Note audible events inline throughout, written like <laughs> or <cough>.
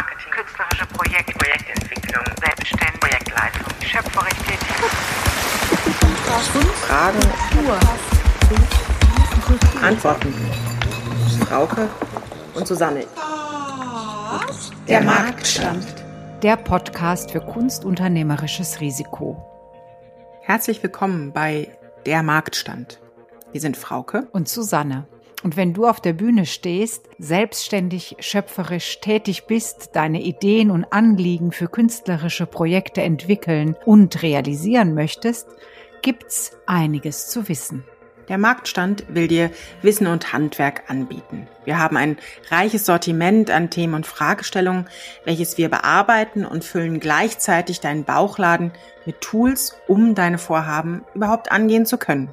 Kulturmarketing, künstlerische Projekte, Projektentwicklung, Selbstständigkeit, Projektleitung, schöpferisch tätig. Fragen, Antworten. Frauke und Susanne. Der Marktstand. Der Podcast für kunstunternehmerisches Risiko. Herzlich willkommen bei Der Marktstand. Wir sind Frauke Und Susanne. Und wenn du auf der Bühne stehst, selbstständig, schöpferisch tätig bist, deine Ideen und Anliegen für künstlerische Projekte entwickeln und realisieren möchtest, gibt's einiges zu wissen. Der Marktstand will dir Wissen und Handwerk anbieten. Wir haben ein reiches Sortiment an Themen und Fragestellungen, welches wir bearbeiten und füllen gleichzeitig deinen Bauchladen mit Tools, um deine Vorhaben überhaupt angehen zu können.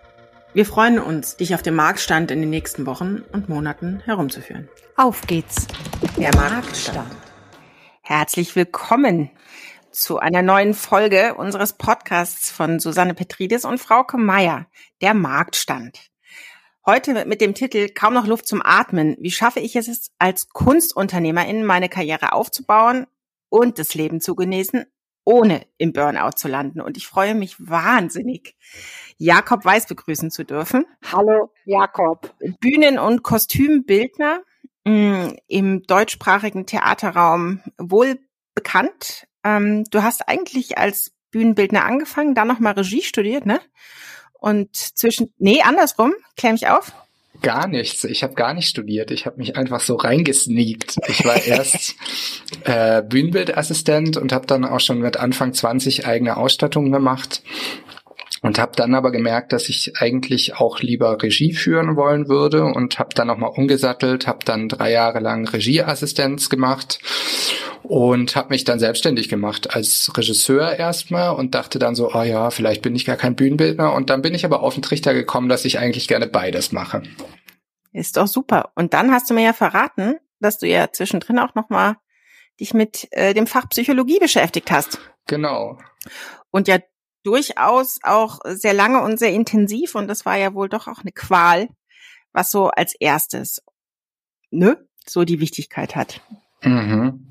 Wir freuen uns, dich auf dem Marktstand in den nächsten Wochen und Monaten herumzuführen. Auf geht's. Der Marktstand. Herzlich willkommen zu einer neuen Folge unseres Podcasts von Susanne Petridis und Frauke Meier, der Marktstand. Heute mit dem Titel Kaum noch Luft zum Atmen. Wie schaffe ich es als Kunstunternehmerin, meine Karriere aufzubauen und das Leben zu genießen, ohne im Burnout zu landen? Und ich freue mich wahnsinnig, Jakob Weiß begrüßen zu dürfen. Hallo, Jakob. Bühnen- und Kostümbildner mh, im deutschsprachigen Theaterraum wohl bekannt. Ähm, du hast eigentlich als Bühnenbildner angefangen, dann nochmal Regie studiert, ne? Und zwischen, nee, andersrum, klär mich auf. Gar nichts. Ich habe gar nicht studiert. Ich habe mich einfach so reingesneakt. Ich war <laughs> erst äh, Bühnenbildassistent und habe dann auch schon mit Anfang 20 eigene Ausstattungen gemacht und habe dann aber gemerkt, dass ich eigentlich auch lieber Regie führen wollen würde und habe dann nochmal umgesattelt, habe dann drei Jahre lang Regieassistenz gemacht und habe mich dann selbstständig gemacht als Regisseur erstmal und dachte dann so, oh ja, vielleicht bin ich gar kein Bühnenbildner und dann bin ich aber auf den Trichter gekommen, dass ich eigentlich gerne beides mache. Ist doch super. Und dann hast du mir ja verraten, dass du ja zwischendrin auch nochmal dich mit äh, dem Fach Psychologie beschäftigt hast. Genau. Und ja durchaus auch sehr lange und sehr intensiv und das war ja wohl doch auch eine Qual, was so als erstes, ne, so die Wichtigkeit hat. Mhm.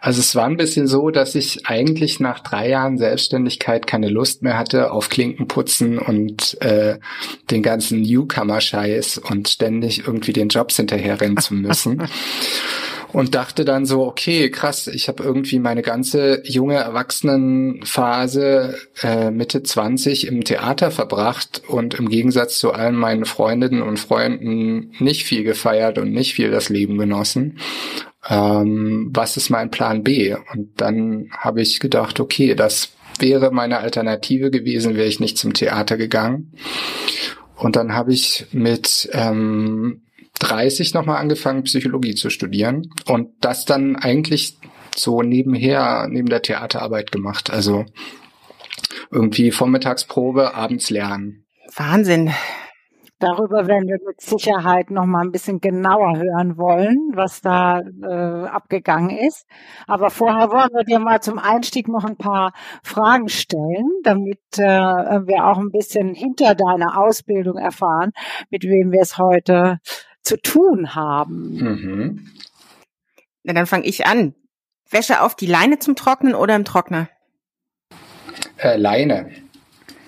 Also es war ein bisschen so, dass ich eigentlich nach drei Jahren Selbstständigkeit keine Lust mehr hatte auf Klinkenputzen und äh, den ganzen Newcomer-Scheiß und ständig irgendwie den Jobs hinterherrennen zu müssen. <laughs> und dachte dann so, okay, krass, ich habe irgendwie meine ganze junge Erwachsenenphase äh, Mitte 20 im Theater verbracht und im Gegensatz zu allen meinen Freundinnen und Freunden nicht viel gefeiert und nicht viel das Leben genossen. Ähm, was ist mein Plan B? Und dann habe ich gedacht, okay, das wäre meine Alternative gewesen, wäre ich nicht zum Theater gegangen. Und dann habe ich mit ähm, 30 nochmal angefangen, Psychologie zu studieren und das dann eigentlich so nebenher, neben der Theaterarbeit gemacht. Also irgendwie Vormittagsprobe, abends lernen. Wahnsinn. Darüber werden wir mit Sicherheit noch mal ein bisschen genauer hören wollen, was da äh, abgegangen ist. Aber vorher wollen wir dir mal zum Einstieg noch ein paar Fragen stellen, damit äh, wir auch ein bisschen hinter deiner Ausbildung erfahren, mit wem wir es heute zu tun haben. Mhm. Na, dann fange ich an. Wäsche auf die Leine zum Trocknen oder im Trockner? Äh, Leine.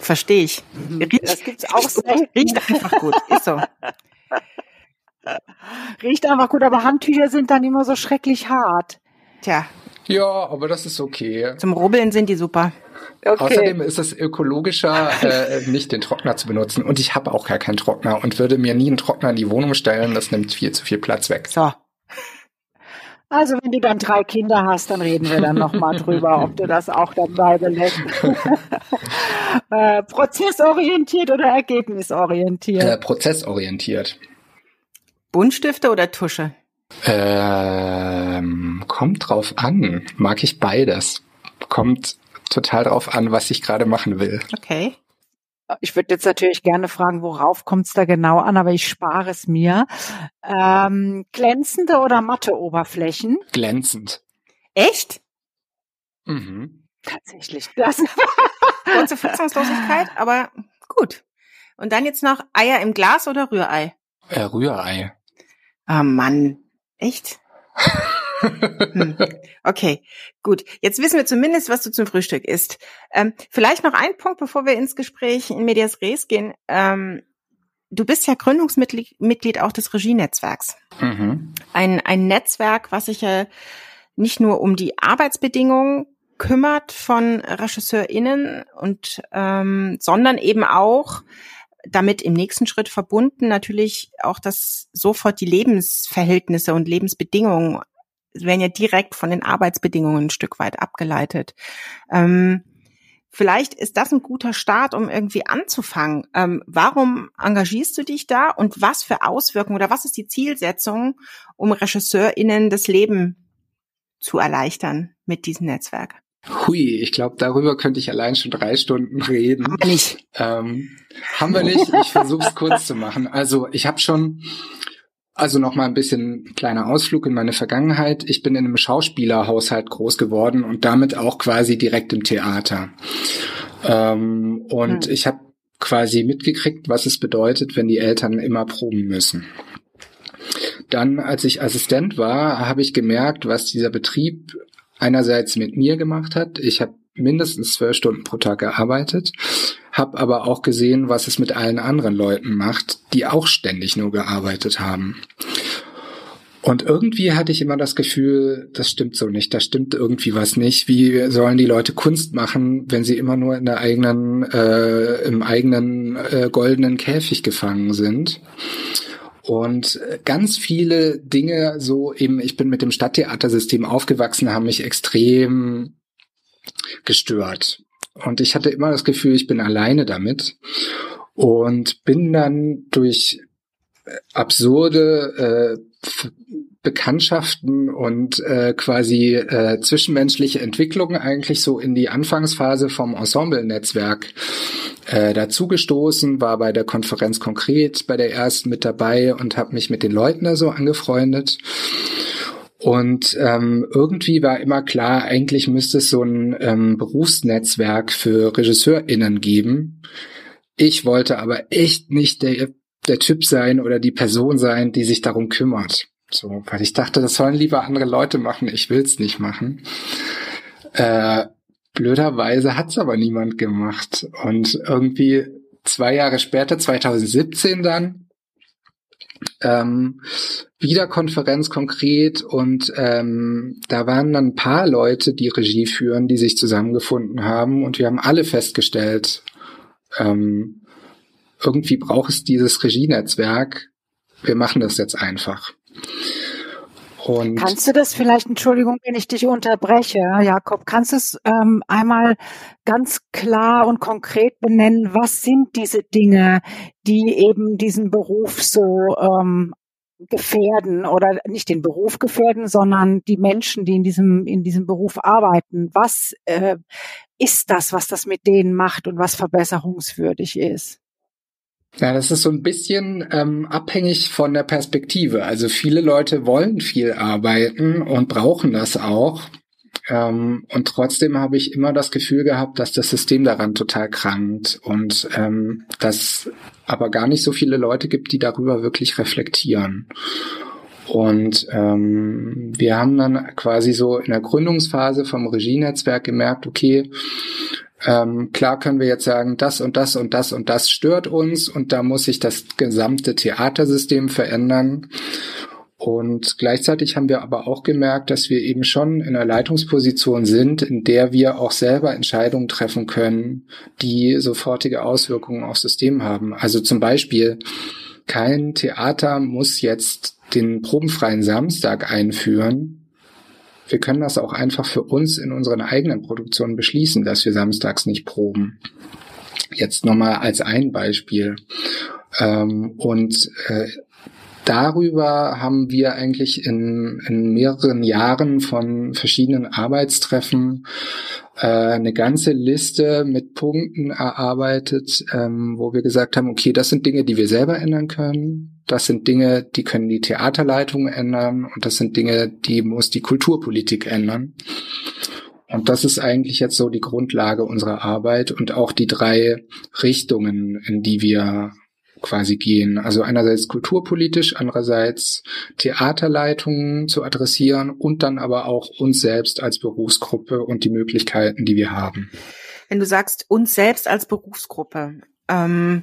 Verstehe ich. Riecht, Das gibt's auch selten. riecht einfach gut. Ist so. <laughs> Riecht einfach gut, aber Handtücher sind dann immer so schrecklich hart. Tja, Ja, aber das ist okay. zum Rubbeln sind die super. Okay. Außerdem ist es ökologischer, äh, nicht den Trockner zu benutzen. Und ich habe auch gar keinen Trockner und würde mir nie einen Trockner in die Wohnung stellen. Das nimmt viel zu viel Platz weg. So. Also wenn du dann drei Kinder hast, dann reden wir dann nochmal drüber, ob du das auch dabei belässt. <laughs> äh, prozessorientiert oder ergebnisorientiert? Äh, prozessorientiert. Buntstifte oder Tusche? Ähm, kommt drauf an. Mag ich beides. Kommt total drauf an, was ich gerade machen will. Okay. Ich würde jetzt natürlich gerne fragen, worauf kommt es da genau an, aber ich spare es mir. Ähm, glänzende oder matte Oberflächen? Glänzend. Echt? Mhm. Tatsächlich. Das. <laughs> Kurze Fassungslosigkeit, aber gut. Und dann jetzt noch Eier im Glas oder Rührei? Äh, Rührei. Ah Mann, echt? <laughs> hm. <laughs> Okay, gut. Jetzt wissen wir zumindest, was du zum Frühstück isst. Ähm, vielleicht noch ein Punkt, bevor wir ins Gespräch in Medias Res gehen. Ähm, du bist ja Gründungsmitglied Mitglied auch des Regienetzwerks. Mhm. Ein, ein Netzwerk, was sich ja nicht nur um die Arbeitsbedingungen kümmert von RegisseurInnen und ähm, sondern eben auch damit im nächsten Schritt verbunden natürlich auch das sofort die Lebensverhältnisse und Lebensbedingungen werden ja direkt von den Arbeitsbedingungen ein Stück weit abgeleitet. Ähm, vielleicht ist das ein guter Start, um irgendwie anzufangen. Ähm, warum engagierst du dich da und was für Auswirkungen oder was ist die Zielsetzung, um RegisseurInnen das Leben zu erleichtern mit diesem Netzwerk? Hui, ich glaube, darüber könnte ich allein schon drei Stunden reden. Haben wir nicht. Ähm, haben wir nicht. Ich versuche es kurz zu machen. Also ich habe schon, also noch mal ein bisschen kleiner Ausflug in meine Vergangenheit. Ich bin in einem Schauspielerhaushalt groß geworden und damit auch quasi direkt im Theater. Ähm, und hm. ich habe quasi mitgekriegt, was es bedeutet, wenn die Eltern immer proben müssen. Dann, als ich Assistent war, habe ich gemerkt, was dieser Betrieb einerseits mit mir gemacht hat. Ich habe mindestens zwölf Stunden pro Tag gearbeitet, habe aber auch gesehen, was es mit allen anderen Leuten macht, die auch ständig nur gearbeitet haben. Und irgendwie hatte ich immer das Gefühl, das stimmt so nicht, da stimmt irgendwie was nicht. Wie sollen die Leute Kunst machen, wenn sie immer nur in der eigenen, äh, im eigenen äh, goldenen Käfig gefangen sind? Und ganz viele Dinge, so eben, ich bin mit dem Stadttheatersystem aufgewachsen, haben mich extrem gestört. Und ich hatte immer das Gefühl, ich bin alleine damit. Und bin dann durch absurde äh, Bekanntschaften und äh, quasi äh, zwischenmenschliche Entwicklungen eigentlich so in die Anfangsphase vom Ensemble-Netzwerk äh, dazugestoßen, war bei der Konferenz konkret bei der ersten mit dabei und habe mich mit den Leuten da so angefreundet. Und ähm, irgendwie war immer klar, eigentlich müsste es so ein ähm, Berufsnetzwerk für RegisseurInnen geben. Ich wollte aber echt nicht der, der Typ sein oder die Person sein, die sich darum kümmert. So, weil ich dachte, das sollen lieber andere Leute machen, ich will's nicht machen. Äh, blöderweise hat's aber niemand gemacht. Und irgendwie zwei Jahre später, 2017 dann, ähm, wieder Konferenz konkret und ähm, da waren dann ein paar Leute, die Regie führen, die sich zusammengefunden haben und wir haben alle festgestellt, ähm, irgendwie braucht es dieses Regienetzwerk. Wir machen das jetzt einfach. Und kannst du das vielleicht, Entschuldigung, wenn ich dich unterbreche, Jakob, kannst du es ähm, einmal ganz klar und konkret benennen, was sind diese Dinge, die eben diesen Beruf so ähm, gefährden oder nicht den Beruf gefährden, sondern die Menschen, die in diesem, in diesem Beruf arbeiten. Was äh, ist das, was das mit denen macht und was verbesserungswürdig ist? Ja, das ist so ein bisschen ähm, abhängig von der Perspektive. Also viele Leute wollen viel arbeiten und brauchen das auch. Ähm, und trotzdem habe ich immer das Gefühl gehabt, dass das System daran total krankt und ähm, dass aber gar nicht so viele Leute gibt, die darüber wirklich reflektieren. Und ähm, wir haben dann quasi so in der Gründungsphase vom Regienetzwerk gemerkt, okay, ähm, klar können wir jetzt sagen, das und das und das und das stört uns und da muss sich das gesamte Theatersystem verändern. Und gleichzeitig haben wir aber auch gemerkt, dass wir eben schon in einer Leitungsposition sind, in der wir auch selber Entscheidungen treffen können, die sofortige Auswirkungen aufs System haben. Also zum Beispiel, kein Theater muss jetzt den probenfreien Samstag einführen, wir können das auch einfach für uns in unseren eigenen Produktionen beschließen, dass wir samstags nicht proben. Jetzt nochmal als ein Beispiel. Ähm, und äh, darüber haben wir eigentlich in, in mehreren Jahren von verschiedenen Arbeitstreffen äh, eine ganze Liste mit Punkten erarbeitet, ähm, wo wir gesagt haben, okay, das sind Dinge, die wir selber ändern können. Das sind Dinge, die können die Theaterleitung ändern und das sind Dinge, die muss die Kulturpolitik ändern. Und das ist eigentlich jetzt so die Grundlage unserer Arbeit und auch die drei Richtungen, in die wir quasi gehen. Also einerseits kulturpolitisch, andererseits Theaterleitungen zu adressieren und dann aber auch uns selbst als Berufsgruppe und die Möglichkeiten, die wir haben. Wenn du sagst, uns selbst als Berufsgruppe, ähm,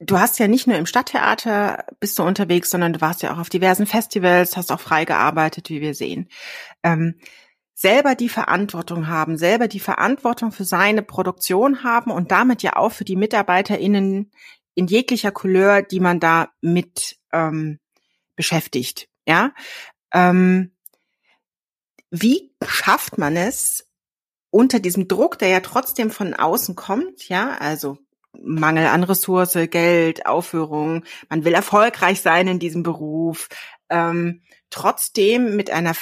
du hast ja nicht nur im Stadttheater bist du unterwegs, sondern du warst ja auch auf diversen Festivals, hast auch frei gearbeitet, wie wir sehen. Ähm, selber die Verantwortung haben, selber die Verantwortung für seine Produktion haben und damit ja auch für die MitarbeiterInnen in jeglicher Couleur, die man da mit ähm, beschäftigt. Ja, ähm, wie schafft man es unter diesem Druck, der ja trotzdem von außen kommt, ja, also Mangel an Ressource, Geld, Aufführung, man will erfolgreich sein in diesem Beruf, ähm, trotzdem mit einer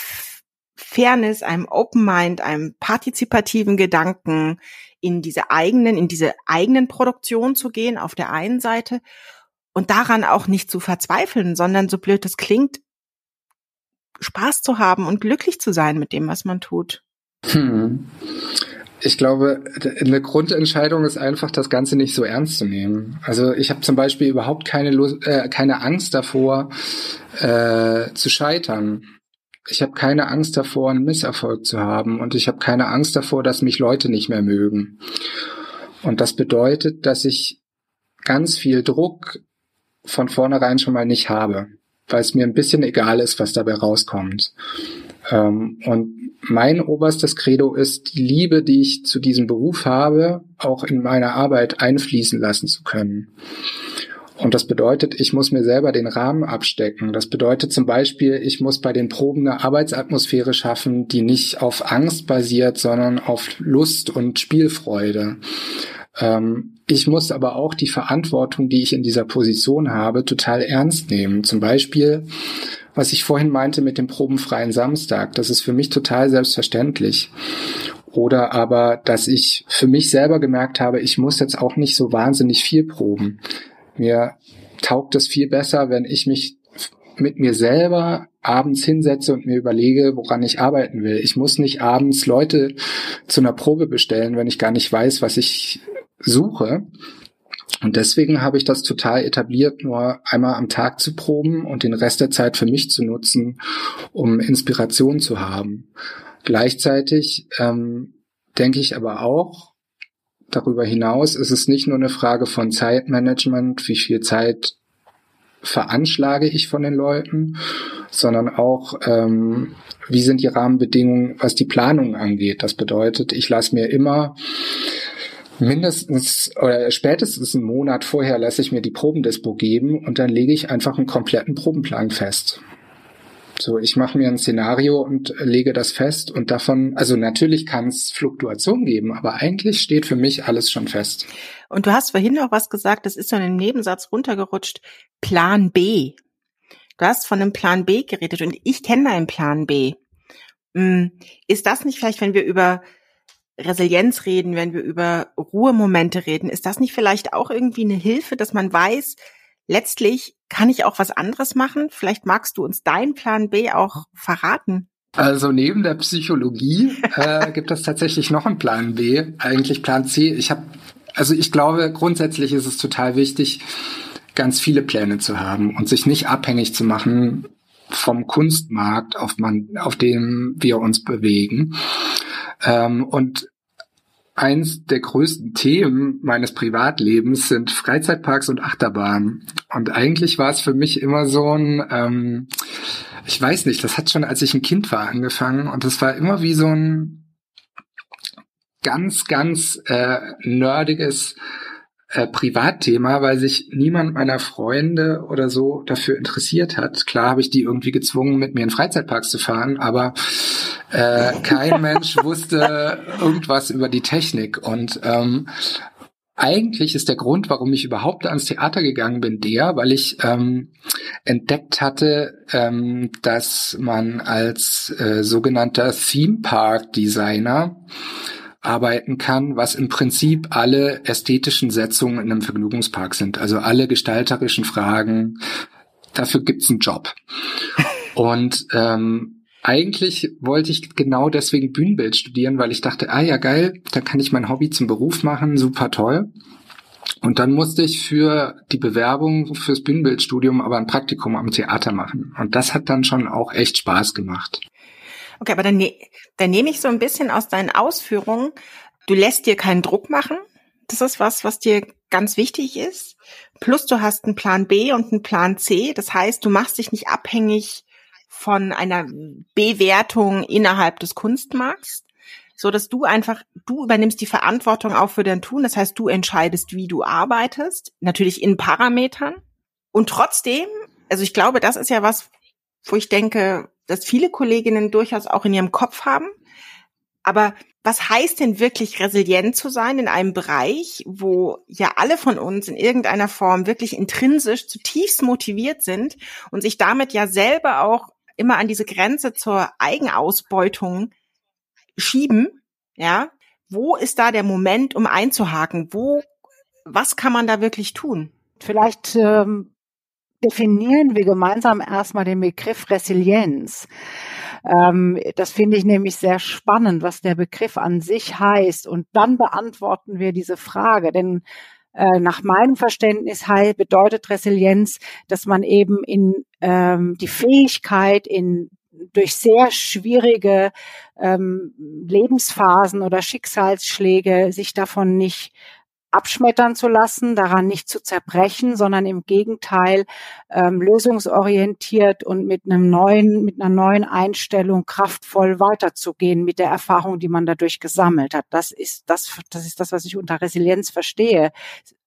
Fairness, einem Open Mind, einem partizipativen Gedanken in diese eigenen, in diese eigenen Produktion zu gehen auf der einen Seite und daran auch nicht zu verzweifeln, sondern so blöd es klingt, Spaß zu haben und glücklich zu sein mit dem, was man tut. Hm. Ich glaube, eine Grundentscheidung ist einfach, das Ganze nicht so ernst zu nehmen. Also ich habe zum Beispiel überhaupt keine, Lust, äh, keine Angst davor, äh, zu scheitern ich habe keine Angst davor, einen Misserfolg zu haben und ich habe keine Angst davor, dass mich Leute nicht mehr mögen. Und das bedeutet, dass ich ganz viel Druck von vornherein schon mal nicht habe, weil es mir ein bisschen egal ist, was dabei rauskommt. Ähm, und mein oberstes Credo ist, die Liebe, die ich zu diesem Beruf habe, auch in meine Arbeit einfließen lassen zu können. Und das bedeutet, ich muss mir selber den Rahmen abstecken. Das bedeutet zum Beispiel, ich muss bei den Proben eine Arbeitsatmosphäre schaffen, die nicht auf Angst basiert, sondern auf Lust und Spielfreude. Ähm, ich muss aber auch die Verantwortung, die ich in dieser Position habe, total ernst nehmen. Zum Beispiel, was ich vorhin meinte mit dem probenfreien Samstag. Das ist für mich total selbstverständlich oder aber, dass ich für mich selber gemerkt habe, ich muss jetzt auch nicht so wahnsinnig viel proben. Mir taugt es viel besser, wenn ich mich mit mir selber abends hinsetze und mir überlege, woran ich arbeiten will. Ich muss nicht abends Leute zu einer Probe bestellen, wenn ich gar nicht weiß, was ich suche. Und deswegen habe ich das total etabliert, nur einmal am Tag zu proben und den Rest der Zeit für mich zu nutzen, um Inspiration zu haben. Gleichzeitig ähm, denke ich aber auch, Darüber hinaus ist es nicht nur eine Frage von Zeitmanagement, wie viel Zeit veranschlage ich von den Leuten, sondern auch, ähm, wie sind die Rahmenbedingungen, was die Planung angeht. Das bedeutet, ich lasse mir immer mindestens oder spätestens einen Monat vorher lasse ich mir die Probendispo geben und dann lege ich einfach einen kompletten Probenplan fest. So, ich mache mir ein Szenario und lege das fest und davon, also natürlich kann es Fluktuation geben, aber eigentlich steht für mich alles schon fest. Und du hast vorhin noch was gesagt, das ist so in einem Nebensatz runtergerutscht, Plan B. Du hast von einem Plan B geredet und ich kenne deinen Plan B. Hm, ist das nicht vielleicht, wenn wir über Resilienz reden, wenn wir über Ruhemomente reden, ist das nicht vielleicht auch irgendwie eine Hilfe, dass man weiß, letztlich kann ich auch was anderes machen? Vielleicht magst du uns deinen Plan B auch verraten. Also neben der Psychologie <laughs> äh, gibt es tatsächlich noch einen Plan B, eigentlich Plan C. Ich habe, also ich glaube, grundsätzlich ist es total wichtig, ganz viele Pläne zu haben und sich nicht abhängig zu machen vom Kunstmarkt, auf, man, auf dem wir uns bewegen. Ähm, und eins der größten Themen meines Privatlebens sind Freizeitparks und Achterbahnen. Und eigentlich war es für mich immer so ein, ähm, ich weiß nicht, das hat schon, als ich ein Kind war, angefangen. Und das war immer wie so ein ganz, ganz äh, nerdiges äh, Privatthema, weil sich niemand meiner Freunde oder so dafür interessiert hat. Klar habe ich die irgendwie gezwungen, mit mir in Freizeitparks zu fahren, aber äh, <laughs> kein Mensch wusste irgendwas über die Technik. Und ähm, eigentlich ist der Grund, warum ich überhaupt ans Theater gegangen bin, der, weil ich ähm, entdeckt hatte, ähm, dass man als äh, sogenannter Theme Park Designer arbeiten kann, was im Prinzip alle ästhetischen Setzungen in einem Vergnügungspark sind. Also alle gestalterischen Fragen. Dafür gibt's einen Job. <laughs> Und ähm, eigentlich wollte ich genau deswegen Bühnenbild studieren, weil ich dachte, ah ja geil, da kann ich mein Hobby zum Beruf machen, super toll. Und dann musste ich für die Bewerbung fürs Bühnenbildstudium aber ein Praktikum am Theater machen. Und das hat dann schon auch echt Spaß gemacht. Okay, aber dann, ne dann nehme ich so ein bisschen aus deinen Ausführungen, du lässt dir keinen Druck machen. Das ist was, was dir ganz wichtig ist. Plus du hast einen Plan B und einen Plan C. Das heißt, du machst dich nicht abhängig von einer Bewertung innerhalb des Kunstmarkts, so dass du einfach, du übernimmst die Verantwortung auch für dein Tun. Das heißt, du entscheidest, wie du arbeitest, natürlich in Parametern. Und trotzdem, also ich glaube, das ist ja was, wo ich denke, dass viele Kolleginnen durchaus auch in ihrem Kopf haben. Aber was heißt denn wirklich resilient zu sein in einem Bereich, wo ja alle von uns in irgendeiner Form wirklich intrinsisch zutiefst motiviert sind und sich damit ja selber auch immer an diese Grenze zur Eigenausbeutung schieben, ja, wo ist da der Moment, um einzuhaken? Wo, was kann man da wirklich tun? Vielleicht ähm, definieren wir gemeinsam erstmal den Begriff Resilienz. Ähm, das finde ich nämlich sehr spannend, was der Begriff an sich heißt. Und dann beantworten wir diese Frage. Denn äh, nach meinem Verständnis bedeutet Resilienz, dass man eben in ähm, die Fähigkeit in durch sehr schwierige ähm, Lebensphasen oder Schicksalsschläge sich davon nicht abschmettern zu lassen, daran nicht zu zerbrechen, sondern im Gegenteil ähm, lösungsorientiert und mit einem neuen, mit einer neuen Einstellung kraftvoll weiterzugehen mit der Erfahrung, die man dadurch gesammelt hat. Das ist das, das ist das, was ich unter Resilienz verstehe.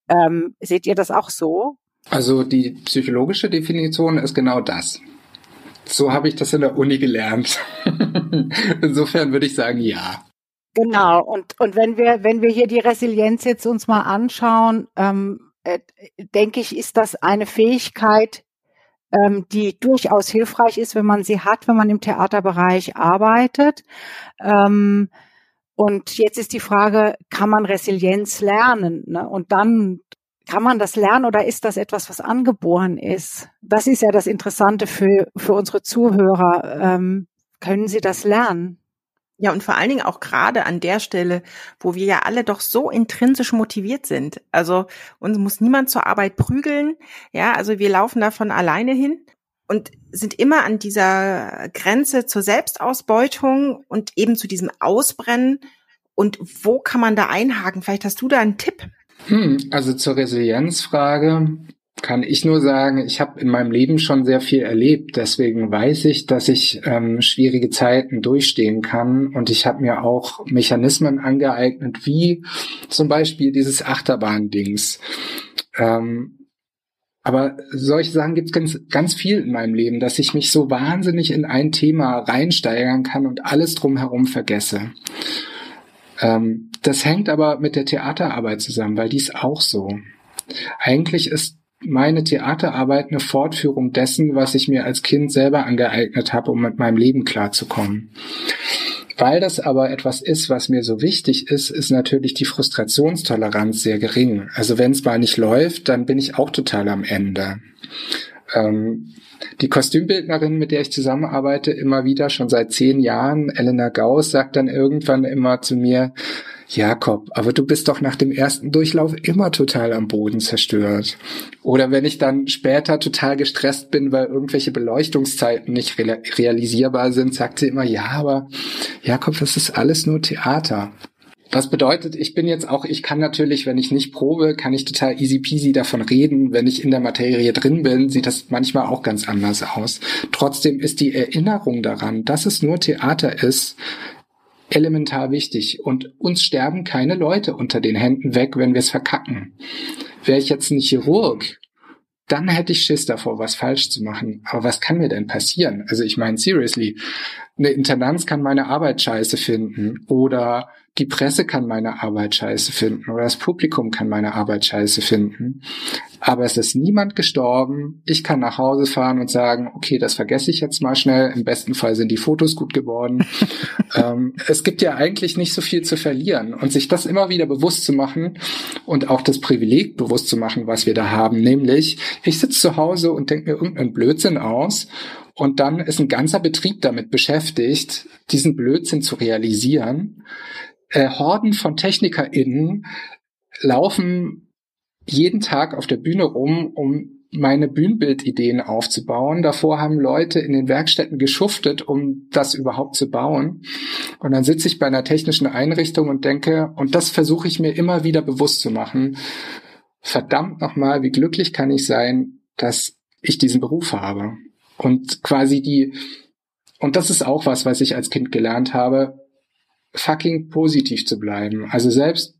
Ähm, seht ihr das auch so? Also die psychologische Definition ist genau das. So habe ich das in der Uni gelernt. <laughs> Insofern würde ich sagen, ja. Genau. Und, und wenn wir, wenn wir hier die Resilienz jetzt uns mal anschauen, ähm, äh, denke ich, ist das eine Fähigkeit, ähm, die durchaus hilfreich ist, wenn man sie hat, wenn man im Theaterbereich arbeitet. Ähm, und jetzt ist die Frage, kann man Resilienz lernen? Ne? Und dann kann man das lernen oder ist das etwas, was angeboren ist? Das ist ja das Interessante für, für unsere Zuhörer. Ähm, können sie das lernen? Ja, und vor allen Dingen auch gerade an der Stelle, wo wir ja alle doch so intrinsisch motiviert sind. Also uns muss niemand zur Arbeit prügeln. Ja, also wir laufen davon alleine hin und sind immer an dieser Grenze zur Selbstausbeutung und eben zu diesem Ausbrennen. Und wo kann man da einhaken? Vielleicht hast du da einen Tipp. Hm, also zur Resilienzfrage kann ich nur sagen, ich habe in meinem Leben schon sehr viel erlebt. Deswegen weiß ich, dass ich ähm, schwierige Zeiten durchstehen kann. Und ich habe mir auch Mechanismen angeeignet, wie zum Beispiel dieses Achterbahn-Dings. Ähm, aber solche Sachen gibt es ganz, ganz viel in meinem Leben, dass ich mich so wahnsinnig in ein Thema reinsteigern kann und alles drumherum vergesse. Ähm, das hängt aber mit der Theaterarbeit zusammen, weil die ist auch so. Eigentlich ist meine Theaterarbeit eine Fortführung dessen, was ich mir als Kind selber angeeignet habe, um mit meinem Leben klarzukommen. Weil das aber etwas ist, was mir so wichtig ist, ist natürlich die Frustrationstoleranz sehr gering. Also wenn es mal nicht läuft, dann bin ich auch total am Ende. Ähm, die Kostümbildnerin, mit der ich zusammenarbeite, immer wieder schon seit zehn Jahren, Elena Gauss, sagt dann irgendwann immer zu mir, Jakob, aber du bist doch nach dem ersten Durchlauf immer total am Boden zerstört. Oder wenn ich dann später total gestresst bin, weil irgendwelche Beleuchtungszeiten nicht realisierbar sind, sagt sie immer, ja, aber Jakob, das ist alles nur Theater. Was bedeutet, ich bin jetzt auch, ich kann natürlich, wenn ich nicht probe, kann ich total easy peasy davon reden. Wenn ich in der Materie drin bin, sieht das manchmal auch ganz anders aus. Trotzdem ist die Erinnerung daran, dass es nur Theater ist, elementar wichtig. Und uns sterben keine Leute unter den Händen weg, wenn wir es verkacken. Wäre ich jetzt ein Chirurg, dann hätte ich Schiss davor, was falsch zu machen. Aber was kann mir denn passieren? Also ich meine, seriously, eine Intendanz kann meine Arbeit scheiße finden oder die Presse kann meine Arbeit scheiße finden oder das Publikum kann meine Arbeit scheiße finden. Aber es ist niemand gestorben. Ich kann nach Hause fahren und sagen, okay, das vergesse ich jetzt mal schnell. Im besten Fall sind die Fotos gut geworden. <laughs> ähm, es gibt ja eigentlich nicht so viel zu verlieren. Und sich das immer wieder bewusst zu machen und auch das Privileg bewusst zu machen, was wir da haben. Nämlich, ich sitze zu Hause und denke mir irgendeinen Blödsinn aus und dann ist ein ganzer Betrieb damit beschäftigt, diesen Blödsinn zu realisieren. Äh, Horden von TechnikerInnen laufen jeden Tag auf der Bühne rum, um meine Bühnenbildideen aufzubauen. Davor haben Leute in den Werkstätten geschuftet, um das überhaupt zu bauen. Und dann sitze ich bei einer technischen Einrichtung und denke, und das versuche ich mir immer wieder bewusst zu machen, verdammt nochmal, wie glücklich kann ich sein, dass ich diesen Beruf habe. Und quasi die, und das ist auch was, was ich als Kind gelernt habe, fucking positiv zu bleiben. Also selbst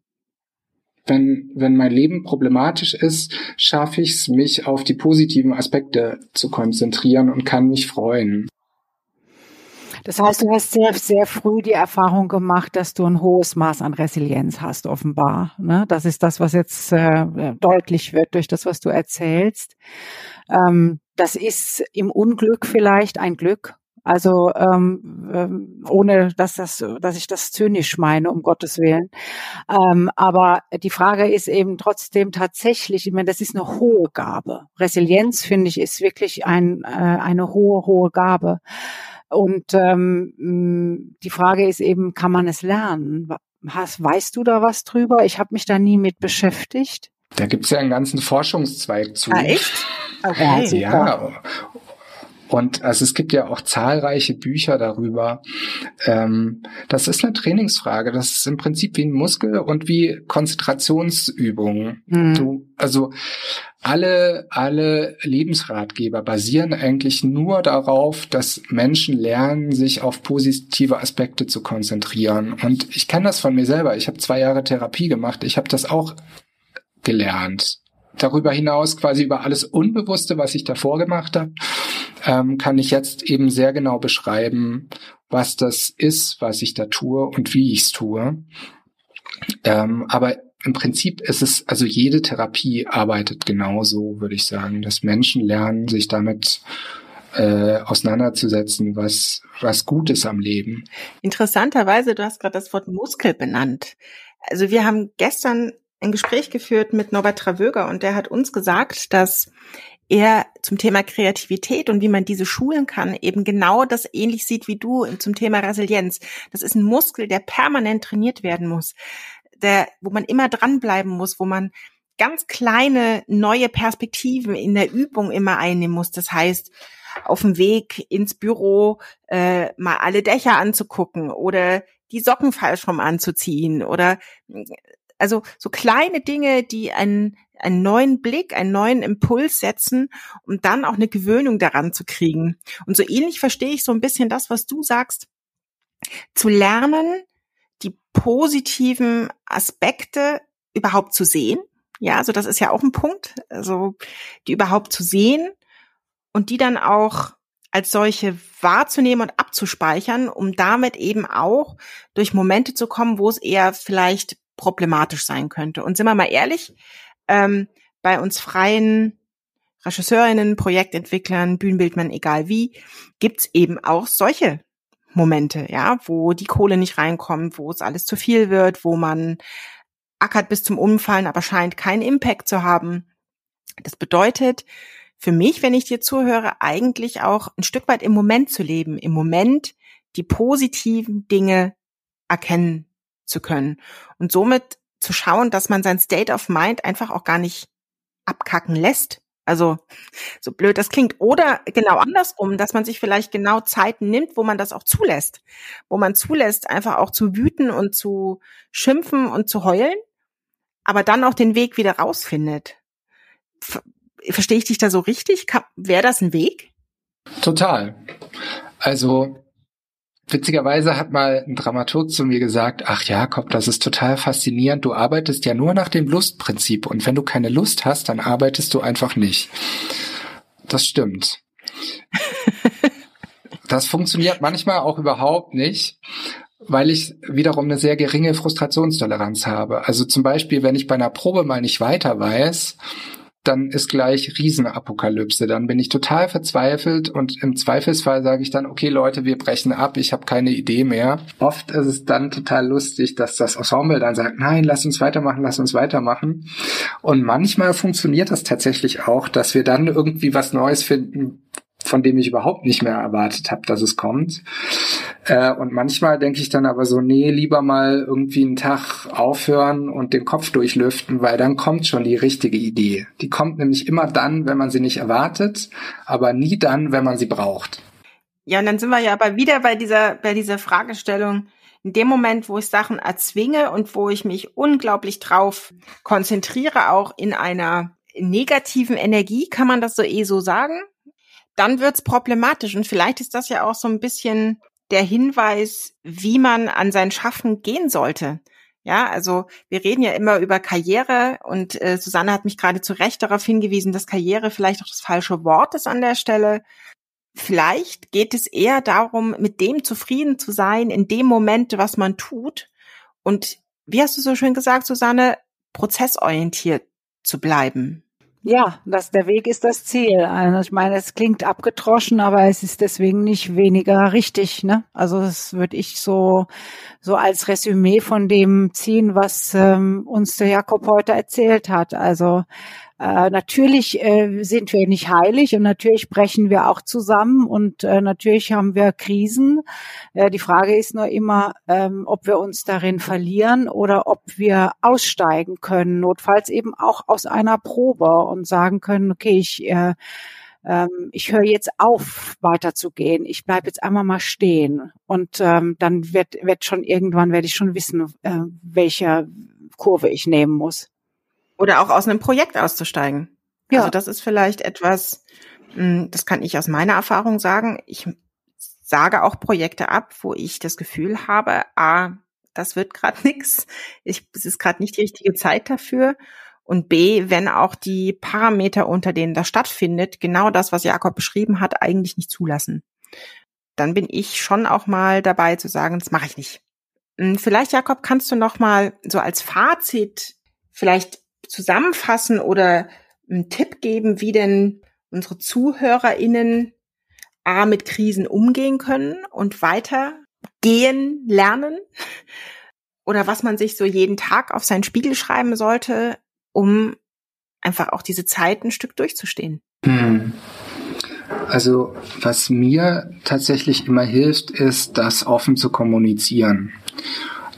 wenn, wenn mein Leben problematisch ist, schaffe ich es, mich auf die positiven Aspekte zu konzentrieren und kann mich freuen. Das heißt, du hast sehr, sehr früh die Erfahrung gemacht, dass du ein hohes Maß an Resilienz hast, offenbar. Ne? Das ist das, was jetzt äh, deutlich wird durch das, was du erzählst. Ähm, das ist im Unglück vielleicht ein Glück. Also ähm, ähm, ohne dass das, dass ich das zynisch meine, um Gottes willen. Ähm, aber die Frage ist eben trotzdem tatsächlich, ich meine, das ist eine hohe Gabe. Resilienz finde ich ist wirklich ein, äh, eine hohe, hohe Gabe. Und ähm, die Frage ist eben, kann man es lernen? Hast, weißt du da was drüber? Ich habe mich da nie mit beschäftigt. Da gibt's ja einen ganzen Forschungszweig zu. Ah, echt? <laughs> Okay. Ja, und also es gibt ja auch zahlreiche Bücher darüber. Ähm, das ist eine Trainingsfrage. Das ist im Prinzip wie ein Muskel und wie Konzentrationsübungen. Mhm. Du, also alle, alle Lebensratgeber basieren eigentlich nur darauf, dass Menschen lernen, sich auf positive Aspekte zu konzentrieren. Und ich kenne das von mir selber. Ich habe zwei Jahre Therapie gemacht. Ich habe das auch gelernt. Darüber hinaus quasi über alles Unbewusste, was ich davor gemacht habe, ähm, kann ich jetzt eben sehr genau beschreiben, was das ist, was ich da tue und wie ich es tue. Ähm, aber im Prinzip ist es, also jede Therapie arbeitet genauso, würde ich sagen, dass Menschen lernen, sich damit äh, auseinanderzusetzen, was, was gut ist am Leben. Interessanterweise, du hast gerade das Wort Muskel benannt. Also wir haben gestern ein Gespräch geführt mit Norbert Travöger und der hat uns gesagt, dass er zum Thema Kreativität und wie man diese schulen kann, eben genau das ähnlich sieht wie du zum Thema Resilienz. Das ist ein Muskel, der permanent trainiert werden muss, der, wo man immer dranbleiben muss, wo man ganz kleine neue Perspektiven in der Übung immer einnehmen muss. Das heißt, auf dem Weg ins Büro äh, mal alle Dächer anzugucken oder die Socken falsch rum anzuziehen oder also so kleine Dinge, die einen, einen neuen Blick, einen neuen Impuls setzen, um dann auch eine Gewöhnung daran zu kriegen. Und so ähnlich verstehe ich so ein bisschen das, was du sagst, zu lernen, die positiven Aspekte überhaupt zu sehen. Ja, also das ist ja auch ein Punkt, also die überhaupt zu sehen und die dann auch als solche wahrzunehmen und abzuspeichern, um damit eben auch durch Momente zu kommen, wo es eher vielleicht problematisch sein könnte. Und sind wir mal ehrlich, ähm, bei uns freien Regisseurinnen, Projektentwicklern, Bühnenbildern, egal wie, gibt's eben auch solche Momente, ja, wo die Kohle nicht reinkommt, wo es alles zu viel wird, wo man ackert bis zum Umfallen, aber scheint keinen Impact zu haben. Das bedeutet für mich, wenn ich dir zuhöre, eigentlich auch ein Stück weit im Moment zu leben, im Moment die positiven Dinge erkennen zu können und somit zu schauen, dass man sein State of Mind einfach auch gar nicht abkacken lässt. Also <laughs> so blöd das klingt. Oder genau andersrum, dass man sich vielleicht genau Zeiten nimmt, wo man das auch zulässt. Wo man zulässt, einfach auch zu wüten und zu schimpfen und zu heulen, aber dann auch den Weg wieder rausfindet. Verstehe ich dich da so richtig? Wäre das ein Weg? Total. Also Witzigerweise hat mal ein Dramaturg zu mir gesagt, ach Jakob, das ist total faszinierend, du arbeitest ja nur nach dem Lustprinzip und wenn du keine Lust hast, dann arbeitest du einfach nicht. Das stimmt. <laughs> das funktioniert manchmal auch überhaupt nicht, weil ich wiederum eine sehr geringe Frustrationstoleranz habe. Also zum Beispiel, wenn ich bei einer Probe mal nicht weiter weiß, dann ist gleich Riesenapokalypse. Dann bin ich total verzweifelt und im Zweifelsfall sage ich dann, okay Leute, wir brechen ab, ich habe keine Idee mehr. Oft ist es dann total lustig, dass das Ensemble dann sagt, nein, lass uns weitermachen, lass uns weitermachen. Und manchmal funktioniert das tatsächlich auch, dass wir dann irgendwie was Neues finden, von dem ich überhaupt nicht mehr erwartet habe, dass es kommt. Äh, und manchmal denke ich dann aber so, nee, lieber mal irgendwie einen Tag aufhören und den Kopf durchlüften, weil dann kommt schon die richtige Idee. Die kommt nämlich immer dann, wenn man sie nicht erwartet, aber nie dann, wenn man sie braucht. Ja, und dann sind wir ja aber wieder bei dieser, bei dieser Fragestellung, in dem Moment, wo ich Sachen erzwinge und wo ich mich unglaublich drauf konzentriere, auch in einer negativen Energie, kann man das so eh so sagen? dann wird's problematisch. Und vielleicht ist das ja auch so ein bisschen der Hinweis, wie man an sein Schaffen gehen sollte. Ja, also wir reden ja immer über Karriere und äh, Susanne hat mich gerade zu Recht darauf hingewiesen, dass Karriere vielleicht auch das falsche Wort ist an der Stelle. Vielleicht geht es eher darum, mit dem zufrieden zu sein, in dem Moment, was man tut. Und wie hast du so schön gesagt, Susanne, prozessorientiert zu bleiben. Ja, das, der Weg ist das Ziel. Also ich meine, es klingt abgetroschen, aber es ist deswegen nicht weniger richtig. Ne? Also das würde ich so, so als Resümee von dem ziehen, was ähm, uns der Jakob heute erzählt hat. Also äh, natürlich äh, sind wir nicht heilig und natürlich brechen wir auch zusammen und äh, natürlich haben wir Krisen. Äh, die Frage ist nur immer, ähm, ob wir uns darin verlieren oder ob wir aussteigen können, notfalls eben auch aus einer Probe und sagen können, okay, ich äh, ähm, ich höre jetzt auf, weiterzugehen. Ich bleibe jetzt einmal mal stehen. Und ähm, dann wird, wird schon irgendwann werde ich schon wissen, äh, welche Kurve ich nehmen muss. Oder auch aus einem Projekt auszusteigen. Ja. Also das ist vielleicht etwas, hm, das kann ich aus meiner Erfahrung sagen. Ich sage auch Projekte ab, wo ich das Gefühl habe, a, das wird gerade. <laughs> Ich, es ist gerade nicht die richtige Zeit dafür. Und B, wenn auch die Parameter, unter denen das stattfindet, genau das, was Jakob beschrieben hat, eigentlich nicht zulassen. Dann bin ich schon auch mal dabei zu sagen, das mache ich nicht. Hm, vielleicht, Jakob, kannst du noch mal so als Fazit vielleicht zusammenfassen oder einen Tipp geben, wie denn unsere ZuhörerInnen A mit Krisen umgehen können und weiter gehen lernen? Oder was man sich so jeden Tag auf seinen Spiegel schreiben sollte, um einfach auch diese Zeit ein Stück durchzustehen? Hm. Also was mir tatsächlich immer hilft, ist, das offen zu kommunizieren.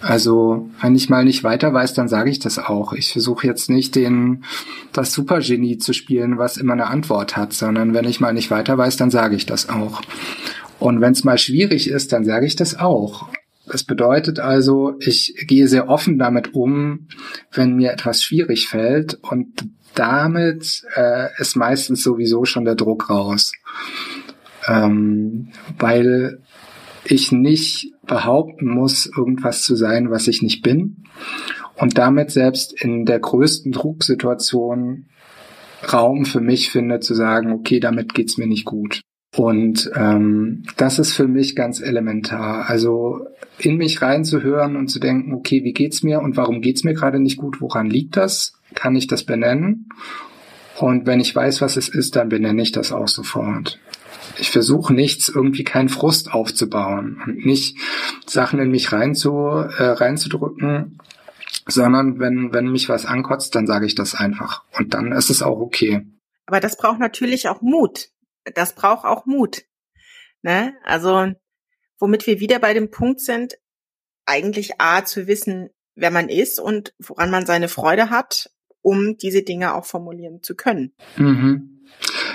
Also, wenn ich mal nicht weiter weiß, dann sage ich das auch. Ich versuche jetzt nicht den das Supergenie zu spielen, was immer eine Antwort hat, sondern wenn ich mal nicht weiter weiß, dann sage ich das auch. Und wenn es mal schwierig ist, dann sage ich das auch. Das bedeutet also, ich gehe sehr offen damit um, wenn mir etwas schwierig fällt und damit äh, ist meistens sowieso schon der Druck raus. Ähm, weil ich nicht behaupten muss, irgendwas zu sein, was ich nicht bin. Und damit selbst in der größten Drucksituation Raum für mich finde, zu sagen, okay, damit geht's mir nicht gut. Und ähm, das ist für mich ganz elementar. Also in mich reinzuhören und zu denken, okay, wie geht's mir und warum geht's mir gerade nicht gut? Woran liegt das? Kann ich das benennen? Und wenn ich weiß, was es ist, dann benenne ich das auch sofort ich versuche nichts, irgendwie keinen Frust aufzubauen und nicht Sachen in mich reinzu, äh, reinzudrücken, sondern wenn, wenn mich was ankotzt, dann sage ich das einfach. Und dann ist es auch okay. Aber das braucht natürlich auch Mut. Das braucht auch Mut. Ne? Also, womit wir wieder bei dem Punkt sind, eigentlich A, zu wissen, wer man ist und woran man seine Freude hat, um diese Dinge auch formulieren zu können. Mhm.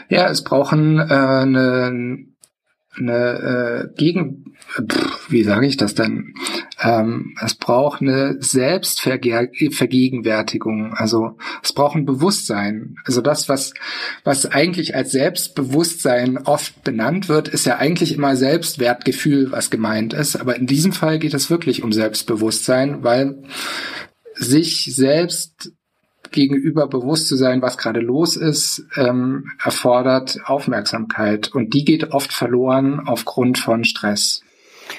Ja, es brauchen äh, eine, eine äh, Gegen, pff, wie sage ich das denn? Ähm, es braucht eine Selbstvergegenwärtigung. Also es braucht ein Bewusstsein. Also das, was was eigentlich als Selbstbewusstsein oft benannt wird, ist ja eigentlich immer Selbstwertgefühl, was gemeint ist. Aber in diesem Fall geht es wirklich um Selbstbewusstsein, weil sich selbst gegenüber bewusst zu sein, was gerade los ist, ähm, erfordert Aufmerksamkeit. Und die geht oft verloren aufgrund von Stress.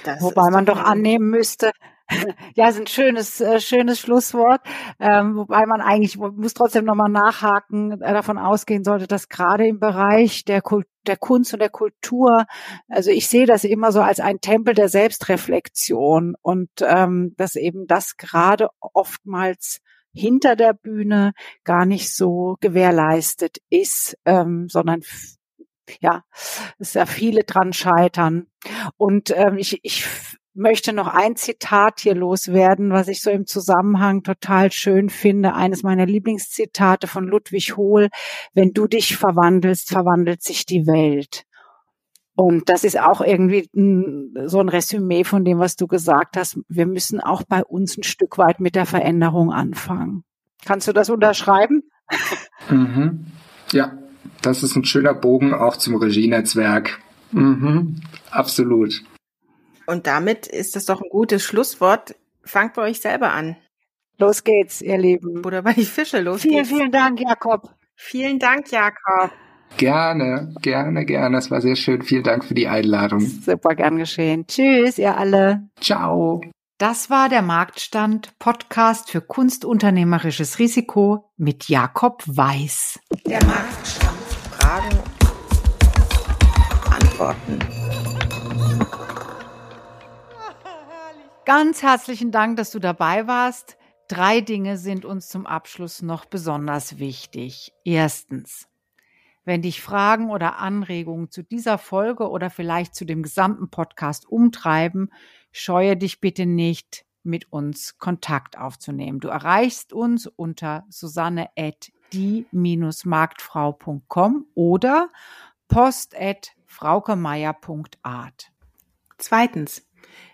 Das Wobei man doch annehmen müsste, <laughs> ja, ist ein schönes, äh, schönes Schlusswort. Ähm, wobei man eigentlich muss trotzdem nochmal nachhaken, äh, davon ausgehen sollte, dass gerade im Bereich der, Kult, der Kunst und der Kultur, also ich sehe das immer so als ein Tempel der Selbstreflexion und ähm, dass eben das gerade oftmals hinter der Bühne gar nicht so gewährleistet ist, ähm, sondern ja, es ja viele dran scheitern. Und ähm, ich, ich möchte noch ein Zitat hier loswerden, was ich so im Zusammenhang total schön finde. Eines meiner Lieblingszitate von Ludwig Hohl. Wenn du dich verwandelst, verwandelt sich die Welt. Und das ist auch irgendwie so ein Resümee von dem, was du gesagt hast. Wir müssen auch bei uns ein Stück weit mit der Veränderung anfangen. Kannst du das unterschreiben? Mhm. Ja, das ist ein schöner Bogen auch zum Regienetzwerk. Mhm. Absolut. Und damit ist das doch ein gutes Schlusswort. Fangt bei euch selber an. Los geht's, ihr Lieben. Oder bei die Fische, los vielen, geht's. Vielen Dank, Jakob. Vielen Dank, Jakob. Gerne, gerne, gerne. Das war sehr schön. Vielen Dank für die Einladung. Super gern geschehen. Tschüss, ihr alle. Ciao. Das war der Marktstand Podcast für kunstunternehmerisches Risiko mit Jakob Weiß. Der Marktstand. Fragen, Antworten. Ganz herzlichen Dank, dass du dabei warst. Drei Dinge sind uns zum Abschluss noch besonders wichtig. Erstens, wenn dich Fragen oder Anregungen zu dieser Folge oder vielleicht zu dem gesamten Podcast umtreiben, scheue dich bitte nicht, mit uns Kontakt aufzunehmen. Du erreichst uns unter susanne at die-marktfrau.com oder post at fraukemeier.art. Zweitens,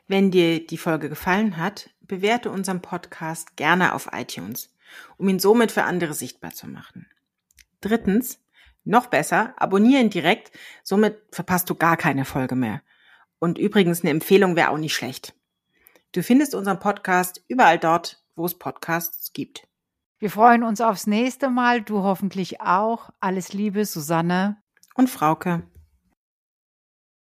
wenn dir die Folge gefallen hat, bewerte unseren Podcast gerne auf iTunes, um ihn somit für andere sichtbar zu machen. Drittens, noch besser, abonnieren direkt, somit verpasst du gar keine Folge mehr. Und übrigens, eine Empfehlung wäre auch nicht schlecht. Du findest unseren Podcast überall dort, wo es Podcasts gibt. Wir freuen uns aufs nächste Mal, du hoffentlich auch. Alles Liebe, Susanne und Frauke.